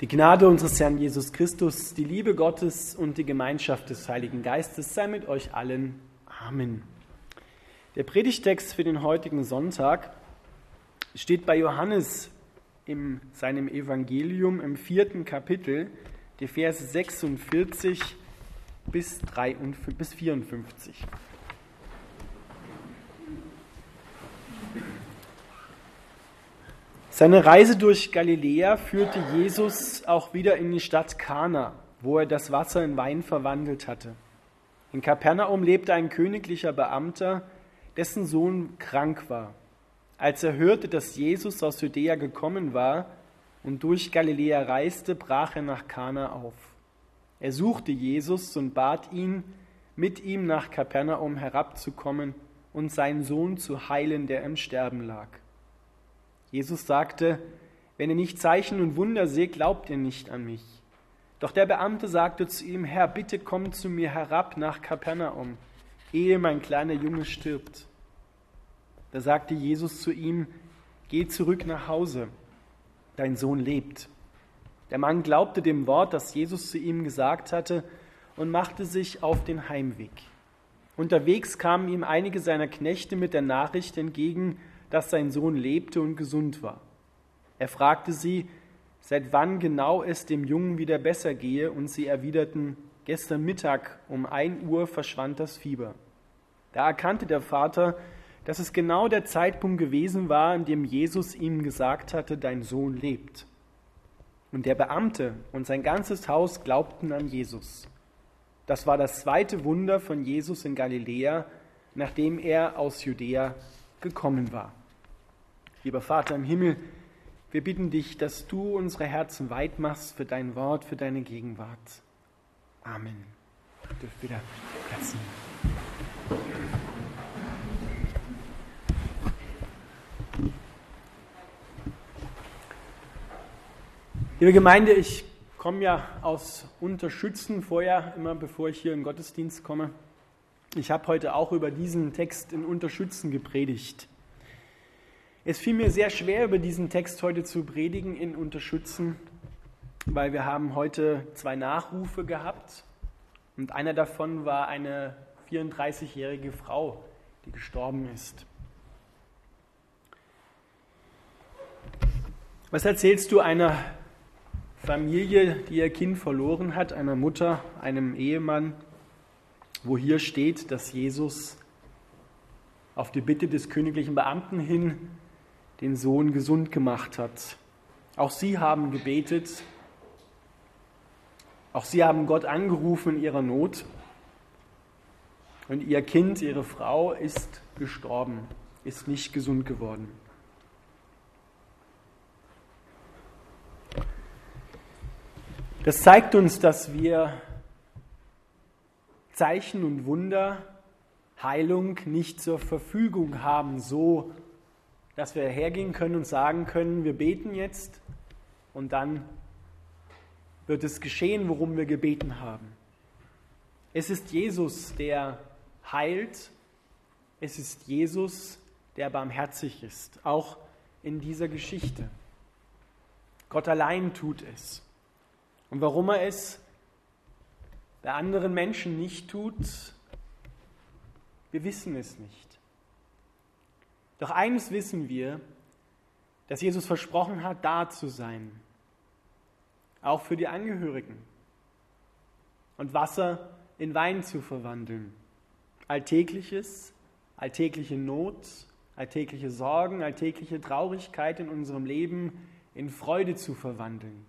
Die Gnade unseres Herrn Jesus Christus, die Liebe Gottes und die Gemeinschaft des Heiligen Geistes sei mit euch allen. Amen. Der Predigtext für den heutigen Sonntag steht bei Johannes in seinem Evangelium im vierten Kapitel, die Verse 46 bis 54. Seine Reise durch Galiläa führte Jesus auch wieder in die Stadt Kana, wo er das Wasser in Wein verwandelt hatte. In Kapernaum lebte ein königlicher Beamter, dessen Sohn krank war. Als er hörte, dass Jesus aus Judäa gekommen war und durch Galiläa reiste, brach er nach Kana auf. Er suchte Jesus und bat ihn, mit ihm nach Kapernaum herabzukommen und seinen Sohn zu heilen, der im Sterben lag. Jesus sagte, wenn ihr nicht Zeichen und Wunder seht, glaubt ihr nicht an mich. Doch der Beamte sagte zu ihm, Herr, bitte komm zu mir herab nach Kapernaum, ehe mein kleiner Junge stirbt. Da sagte Jesus zu ihm, geh zurück nach Hause, dein Sohn lebt. Der Mann glaubte dem Wort, das Jesus zu ihm gesagt hatte, und machte sich auf den Heimweg. Unterwegs kamen ihm einige seiner Knechte mit der Nachricht entgegen, dass sein Sohn lebte und gesund war. Er fragte sie, seit wann genau es dem Jungen wieder besser gehe, und sie erwiderten, gestern Mittag um ein Uhr verschwand das Fieber. Da erkannte der Vater, dass es genau der Zeitpunkt gewesen war, in dem Jesus ihm gesagt hatte, dein Sohn lebt. Und der Beamte und sein ganzes Haus glaubten an Jesus. Das war das zweite Wunder von Jesus in Galiläa, nachdem er aus Judäa gekommen war. Lieber Vater im Himmel, wir bitten dich, dass du unsere Herzen weit machst für dein Wort, für deine Gegenwart. Amen. Ihr dürft wieder Platz Liebe Gemeinde, ich komme ja aus Unterschützen vorher, immer bevor ich hier in Gottesdienst komme. Ich habe heute auch über diesen Text in Unterschützen gepredigt. Es fiel mir sehr schwer, über diesen Text heute zu predigen in Unterschützen, weil wir haben heute zwei Nachrufe gehabt und einer davon war eine 34-jährige Frau, die gestorben ist. Was erzählst du einer Familie, die ihr Kind verloren hat, einer Mutter, einem Ehemann, wo hier steht, dass Jesus auf die Bitte des königlichen Beamten hin den Sohn gesund gemacht hat. Auch sie haben gebetet. Auch sie haben Gott angerufen in ihrer Not. Und ihr Kind, ihre Frau ist gestorben, ist nicht gesund geworden. Das zeigt uns, dass wir Zeichen und Wunder, Heilung nicht zur Verfügung haben, so dass wir hergehen können und sagen können, wir beten jetzt und dann wird es geschehen, worum wir gebeten haben. Es ist Jesus, der heilt. Es ist Jesus, der barmherzig ist, auch in dieser Geschichte. Gott allein tut es. Und warum er es bei anderen Menschen nicht tut, wir wissen es nicht. Doch eines wissen wir, dass Jesus versprochen hat, da zu sein, auch für die Angehörigen und Wasser in Wein zu verwandeln. Alltägliches, alltägliche Not, alltägliche Sorgen, alltägliche Traurigkeit in unserem Leben in Freude zu verwandeln.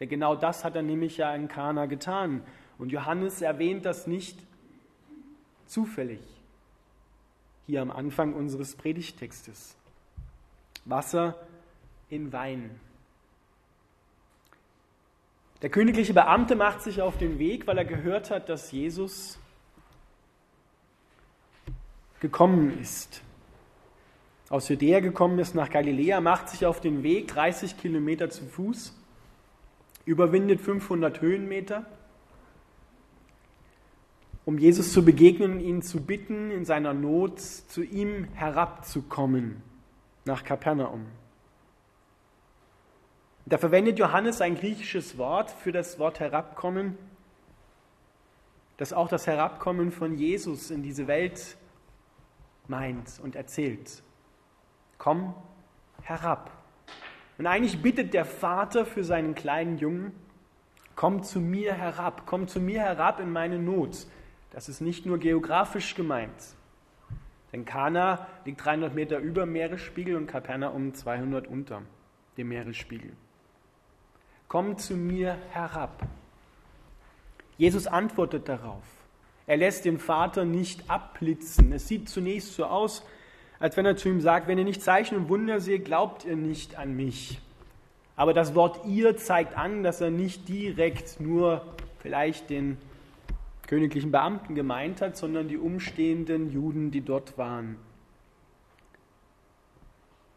Denn genau das hat er nämlich ja in Kana getan. Und Johannes erwähnt das nicht zufällig hier am Anfang unseres Predigtextes. Wasser in Wein. Der königliche Beamte macht sich auf den Weg, weil er gehört hat, dass Jesus gekommen ist. Aus Judäa gekommen ist nach Galiläa, macht sich auf den Weg, 30 Kilometer zu Fuß, überwindet 500 Höhenmeter um Jesus zu begegnen, ihn zu bitten, in seiner Not zu ihm herabzukommen nach Kapernaum. da verwendet Johannes ein griechisches Wort für das Wort herabkommen, das auch das Herabkommen von Jesus in diese Welt meint und erzählt. Komm herab. Und eigentlich bittet der Vater für seinen kleinen Jungen, komm zu mir herab, komm zu mir herab in meine Not. Das ist nicht nur geografisch gemeint. Denn Kana liegt 300 Meter über Meeresspiegel und Kapernaum 200 unter dem Meeresspiegel. Komm zu mir herab. Jesus antwortet darauf. Er lässt den Vater nicht abblitzen. Es sieht zunächst so aus, als wenn er zu ihm sagt, wenn ihr nicht Zeichen und Wunder seht, glaubt ihr nicht an mich. Aber das Wort ihr zeigt an, dass er nicht direkt nur vielleicht den königlichen Beamten gemeint hat, sondern die umstehenden Juden, die dort waren.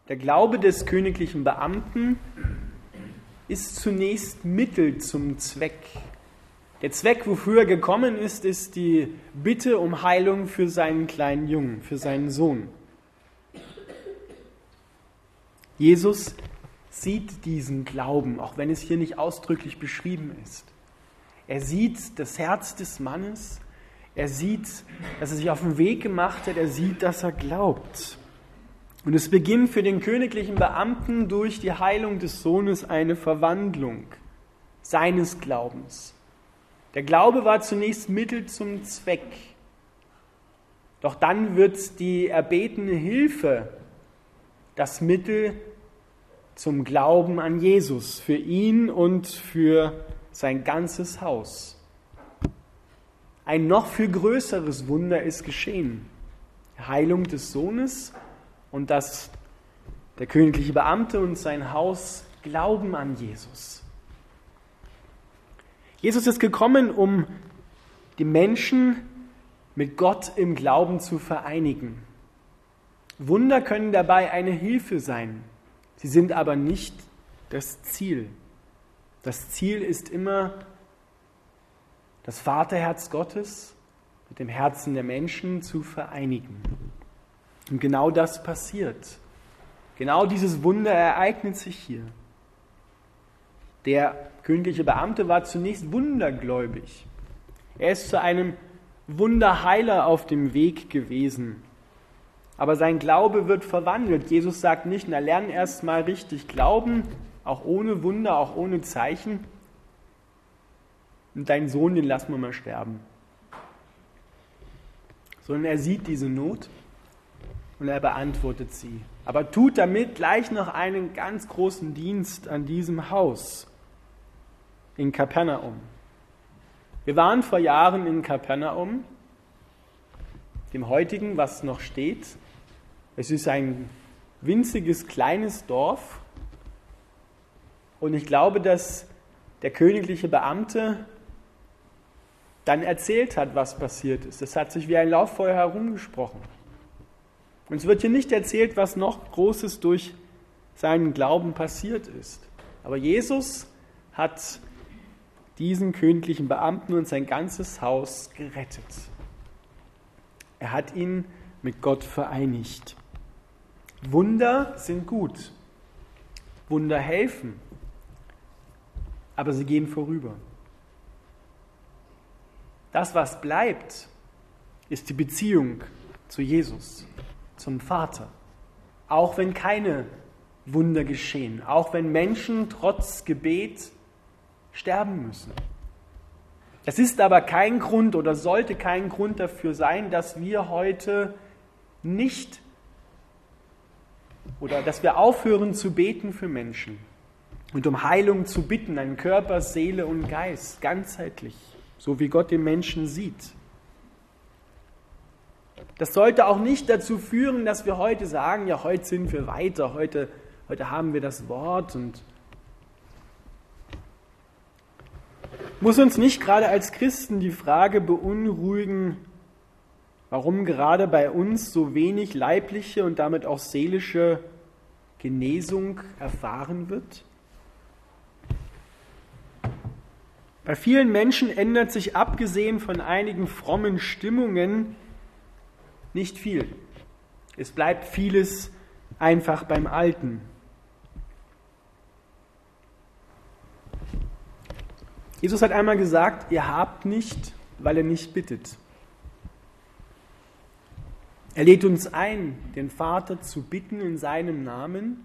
Der Glaube des königlichen Beamten ist zunächst Mittel zum Zweck. Der Zweck, wofür er gekommen ist, ist die Bitte um Heilung für seinen kleinen Jungen, für seinen Sohn. Jesus sieht diesen Glauben, auch wenn es hier nicht ausdrücklich beschrieben ist. Er sieht das Herz des Mannes, er sieht, dass er sich auf den Weg gemacht hat, er sieht, dass er glaubt. Und es beginnt für den königlichen Beamten durch die Heilung des Sohnes eine Verwandlung seines Glaubens. Der Glaube war zunächst Mittel zum Zweck. Doch dann wird die erbetene Hilfe das Mittel zum Glauben an Jesus für ihn und für sein ganzes Haus. Ein noch viel größeres Wunder ist geschehen. Heilung des Sohnes und dass der königliche Beamte und sein Haus glauben an Jesus. Jesus ist gekommen, um die Menschen mit Gott im Glauben zu vereinigen. Wunder können dabei eine Hilfe sein, sie sind aber nicht das Ziel. Das Ziel ist immer das Vaterherz Gottes mit dem Herzen der Menschen zu vereinigen. Und genau das passiert. Genau dieses Wunder ereignet sich hier. Der königliche Beamte war zunächst wundergläubig. Er ist zu einem Wunderheiler auf dem Weg gewesen. Aber sein Glaube wird verwandelt. Jesus sagt nicht, na lern erst mal richtig glauben, auch ohne Wunder, auch ohne Zeichen. Und deinen Sohn, den lassen wir mal sterben. Sondern er sieht diese Not und er beantwortet sie. Aber tut damit gleich noch einen ganz großen Dienst an diesem Haus in Kapernaum. Wir waren vor Jahren in Kapernaum, dem heutigen, was noch steht. Es ist ein winziges kleines Dorf und ich glaube, dass der königliche Beamte dann erzählt hat, was passiert ist. Das hat sich wie ein Lauffeuer herumgesprochen. Und es wird hier nicht erzählt, was noch Großes durch seinen Glauben passiert ist. Aber Jesus hat diesen königlichen Beamten und sein ganzes Haus gerettet. Er hat ihn mit Gott vereinigt. Wunder sind gut. Wunder helfen. Aber sie gehen vorüber. Das, was bleibt, ist die Beziehung zu Jesus zum Vater. Auch wenn keine Wunder geschehen, auch wenn Menschen trotz Gebet sterben müssen. Das ist aber kein Grund oder sollte kein Grund dafür sein, dass wir heute nicht oder dass wir aufhören zu beten für Menschen und um Heilung zu bitten, an Körper, Seele und Geist, ganzheitlich, so wie Gott den Menschen sieht. Das sollte auch nicht dazu führen, dass wir heute sagen, ja, heute sind wir weiter, heute, heute haben wir das Wort und muss uns nicht gerade als Christen die Frage beunruhigen, warum gerade bei uns so wenig leibliche und damit auch seelische Genesung erfahren wird? Bei vielen Menschen ändert sich abgesehen von einigen frommen Stimmungen nicht viel. Es bleibt vieles einfach beim Alten. Jesus hat einmal gesagt, ihr habt nicht, weil ihr nicht bittet. Er lädt uns ein, den Vater zu bitten in seinem Namen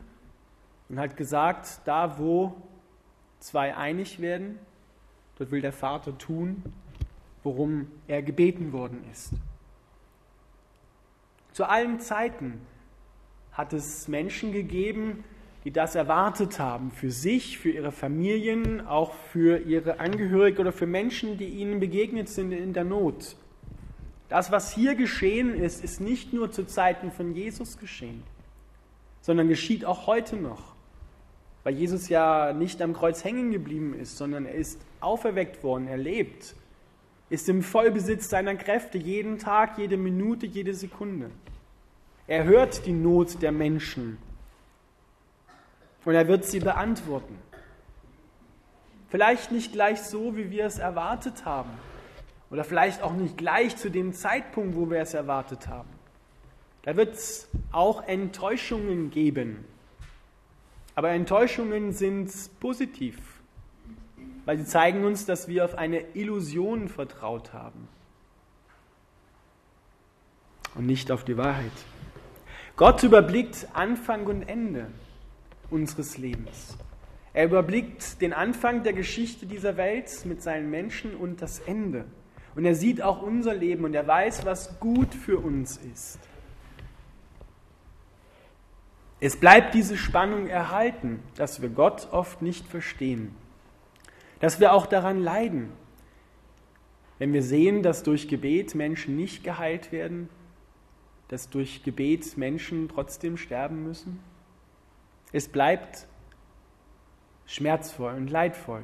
und hat gesagt, da wo zwei einig werden, dort will der Vater tun, worum er gebeten worden ist. Zu allen Zeiten hat es Menschen gegeben, die das erwartet haben, für sich, für ihre Familien, auch für ihre Angehörigen oder für Menschen, die ihnen begegnet sind in der Not. Das, was hier geschehen ist, ist nicht nur zu Zeiten von Jesus geschehen, sondern geschieht auch heute noch, weil Jesus ja nicht am Kreuz hängen geblieben ist, sondern er ist auferweckt worden, er lebt, ist im Vollbesitz seiner Kräfte jeden Tag, jede Minute, jede Sekunde. Er hört die Not der Menschen und er wird sie beantworten. Vielleicht nicht gleich so, wie wir es erwartet haben. Oder vielleicht auch nicht gleich zu dem Zeitpunkt, wo wir es erwartet haben. Da wird es auch Enttäuschungen geben. Aber Enttäuschungen sind positiv, weil sie zeigen uns, dass wir auf eine Illusion vertraut haben und nicht auf die Wahrheit. Gott überblickt Anfang und Ende unseres Lebens. Er überblickt den Anfang der Geschichte dieser Welt mit seinen Menschen und das Ende. Und er sieht auch unser Leben und er weiß, was gut für uns ist. Es bleibt diese Spannung erhalten, dass wir Gott oft nicht verstehen, dass wir auch daran leiden, wenn wir sehen, dass durch Gebet Menschen nicht geheilt werden, dass durch Gebet Menschen trotzdem sterben müssen. Es bleibt schmerzvoll und leidvoll.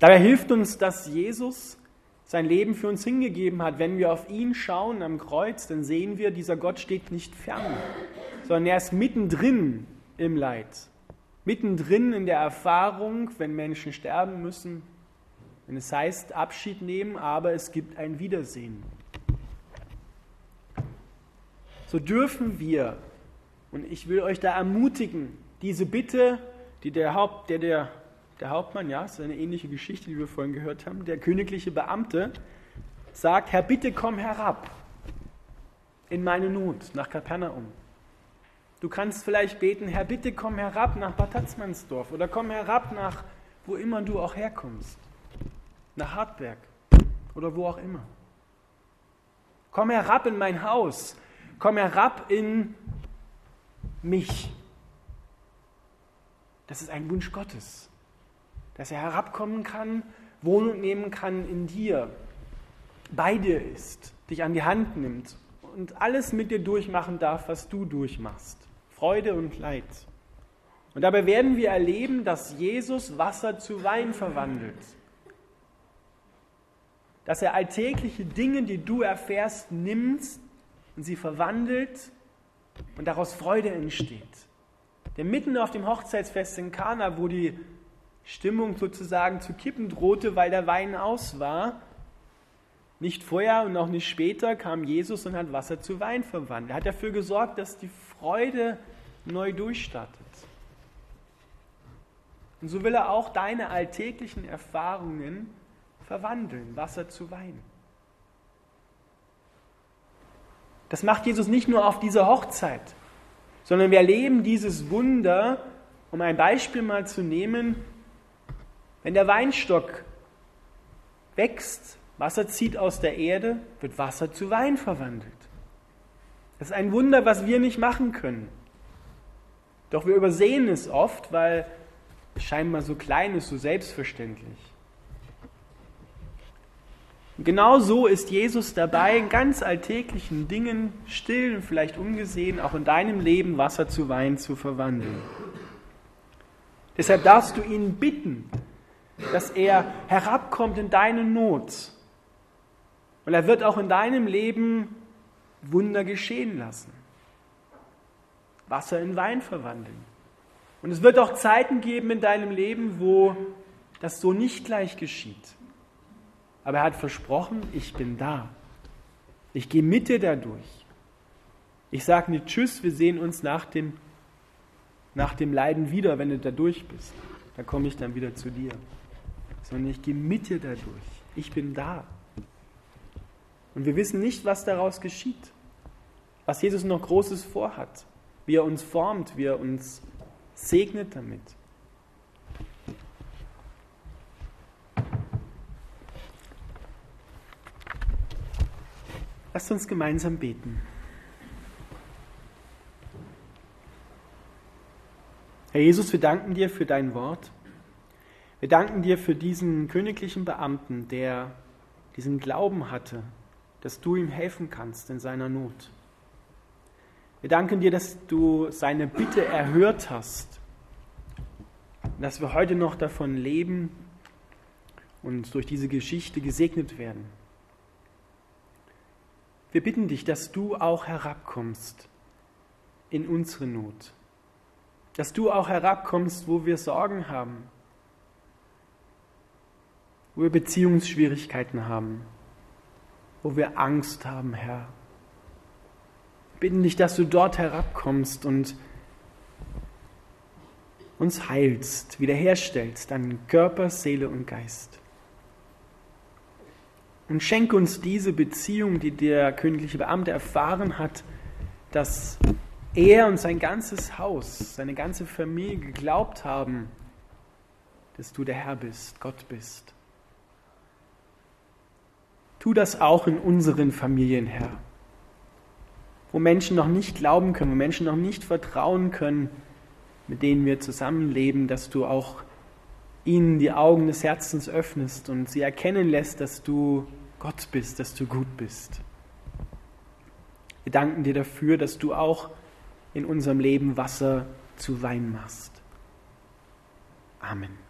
Dabei hilft uns, dass Jesus sein Leben für uns hingegeben hat. Wenn wir auf ihn schauen am Kreuz, dann sehen wir, dieser Gott steht nicht fern, sondern er ist mittendrin im Leid, mittendrin in der Erfahrung, wenn Menschen sterben müssen, wenn es heißt Abschied nehmen, aber es gibt ein Wiedersehen. So dürfen wir und ich will euch da ermutigen, diese Bitte, die der, Haupt, der, der, der Hauptmann, ja, ist eine ähnliche Geschichte, die wir vorhin gehört haben, der königliche Beamte sagt, Herr, bitte komm herab in meine Not nach Kapernaum. Du kannst vielleicht beten, Herr, bitte komm herab nach Bad Tatzmannsdorf oder komm herab nach wo immer du auch herkommst, nach Hartberg oder wo auch immer. Komm herab in mein Haus, komm herab in mich. Das ist ein Wunsch Gottes, dass er herabkommen kann, Wohnung nehmen kann in dir, bei dir ist, dich an die Hand nimmt und alles mit dir durchmachen darf, was du durchmachst. Freude und Leid. Und dabei werden wir erleben, dass Jesus Wasser zu Wein verwandelt. Dass er alltägliche Dinge, die du erfährst, nimmt und sie verwandelt und daraus Freude entsteht. Denn mitten auf dem Hochzeitsfest in Kana, wo die Stimmung sozusagen zu kippen drohte, weil der Wein aus war, nicht vorher und auch nicht später kam Jesus und hat Wasser zu Wein verwandelt. Er hat dafür gesorgt, dass die Freude neu durchstartet. Und so will er auch deine alltäglichen Erfahrungen verwandeln, Wasser zu Wein. Das macht Jesus nicht nur auf dieser Hochzeit, sondern wir erleben dieses Wunder, um ein Beispiel mal zu nehmen, wenn der Weinstock wächst, Wasser zieht aus der Erde, wird Wasser zu Wein verwandelt. Das ist ein Wunder, was wir nicht machen können. Doch wir übersehen es oft, weil es scheinbar so klein ist, so selbstverständlich. Und genau so ist Jesus dabei, in ganz alltäglichen Dingen, still und vielleicht ungesehen, auch in deinem Leben Wasser zu Wein zu verwandeln. Deshalb darfst du ihn bitten, dass er herabkommt in deine Not. Und er wird auch in deinem Leben Wunder geschehen lassen. Wasser in Wein verwandeln. Und es wird auch Zeiten geben in deinem Leben, wo das so nicht gleich geschieht. Aber er hat versprochen, ich bin da. Ich gehe mit dir dadurch. Ich sage nicht Tschüss, wir sehen uns nach dem, nach dem Leiden wieder, wenn du da durch bist. da komme ich dann wieder zu dir. Sondern ich gehe mit dir dadurch. Ich bin da. Und wir wissen nicht, was daraus geschieht. Was Jesus noch Großes vorhat. Wie er uns formt, wie er uns segnet damit. Lasst uns gemeinsam beten. Herr Jesus, wir danken dir für dein Wort. Wir danken dir für diesen königlichen Beamten, der diesen Glauben hatte, dass du ihm helfen kannst in seiner Not. Wir danken dir, dass du seine Bitte erhört hast, dass wir heute noch davon leben und durch diese Geschichte gesegnet werden. Wir bitten dich, dass du auch herabkommst in unsere Not, dass du auch herabkommst, wo wir Sorgen haben, wo wir Beziehungsschwierigkeiten haben, wo wir Angst haben, Herr. Bitten dich, dass du dort herabkommst und uns heilst, wiederherstellst an Körper, Seele und Geist. Und schenke uns diese Beziehung, die der königliche Beamte erfahren hat, dass er und sein ganzes Haus, seine ganze Familie geglaubt haben, dass du der Herr bist, Gott bist. Tu das auch in unseren Familien, Herr, wo Menschen noch nicht glauben können, wo Menschen noch nicht vertrauen können, mit denen wir zusammenleben, dass du auch ihnen die Augen des Herzens öffnest und sie erkennen lässt, dass du Gott bist, dass du gut bist. Wir danken dir dafür, dass du auch in unserem Leben Wasser zu Wein machst. Amen.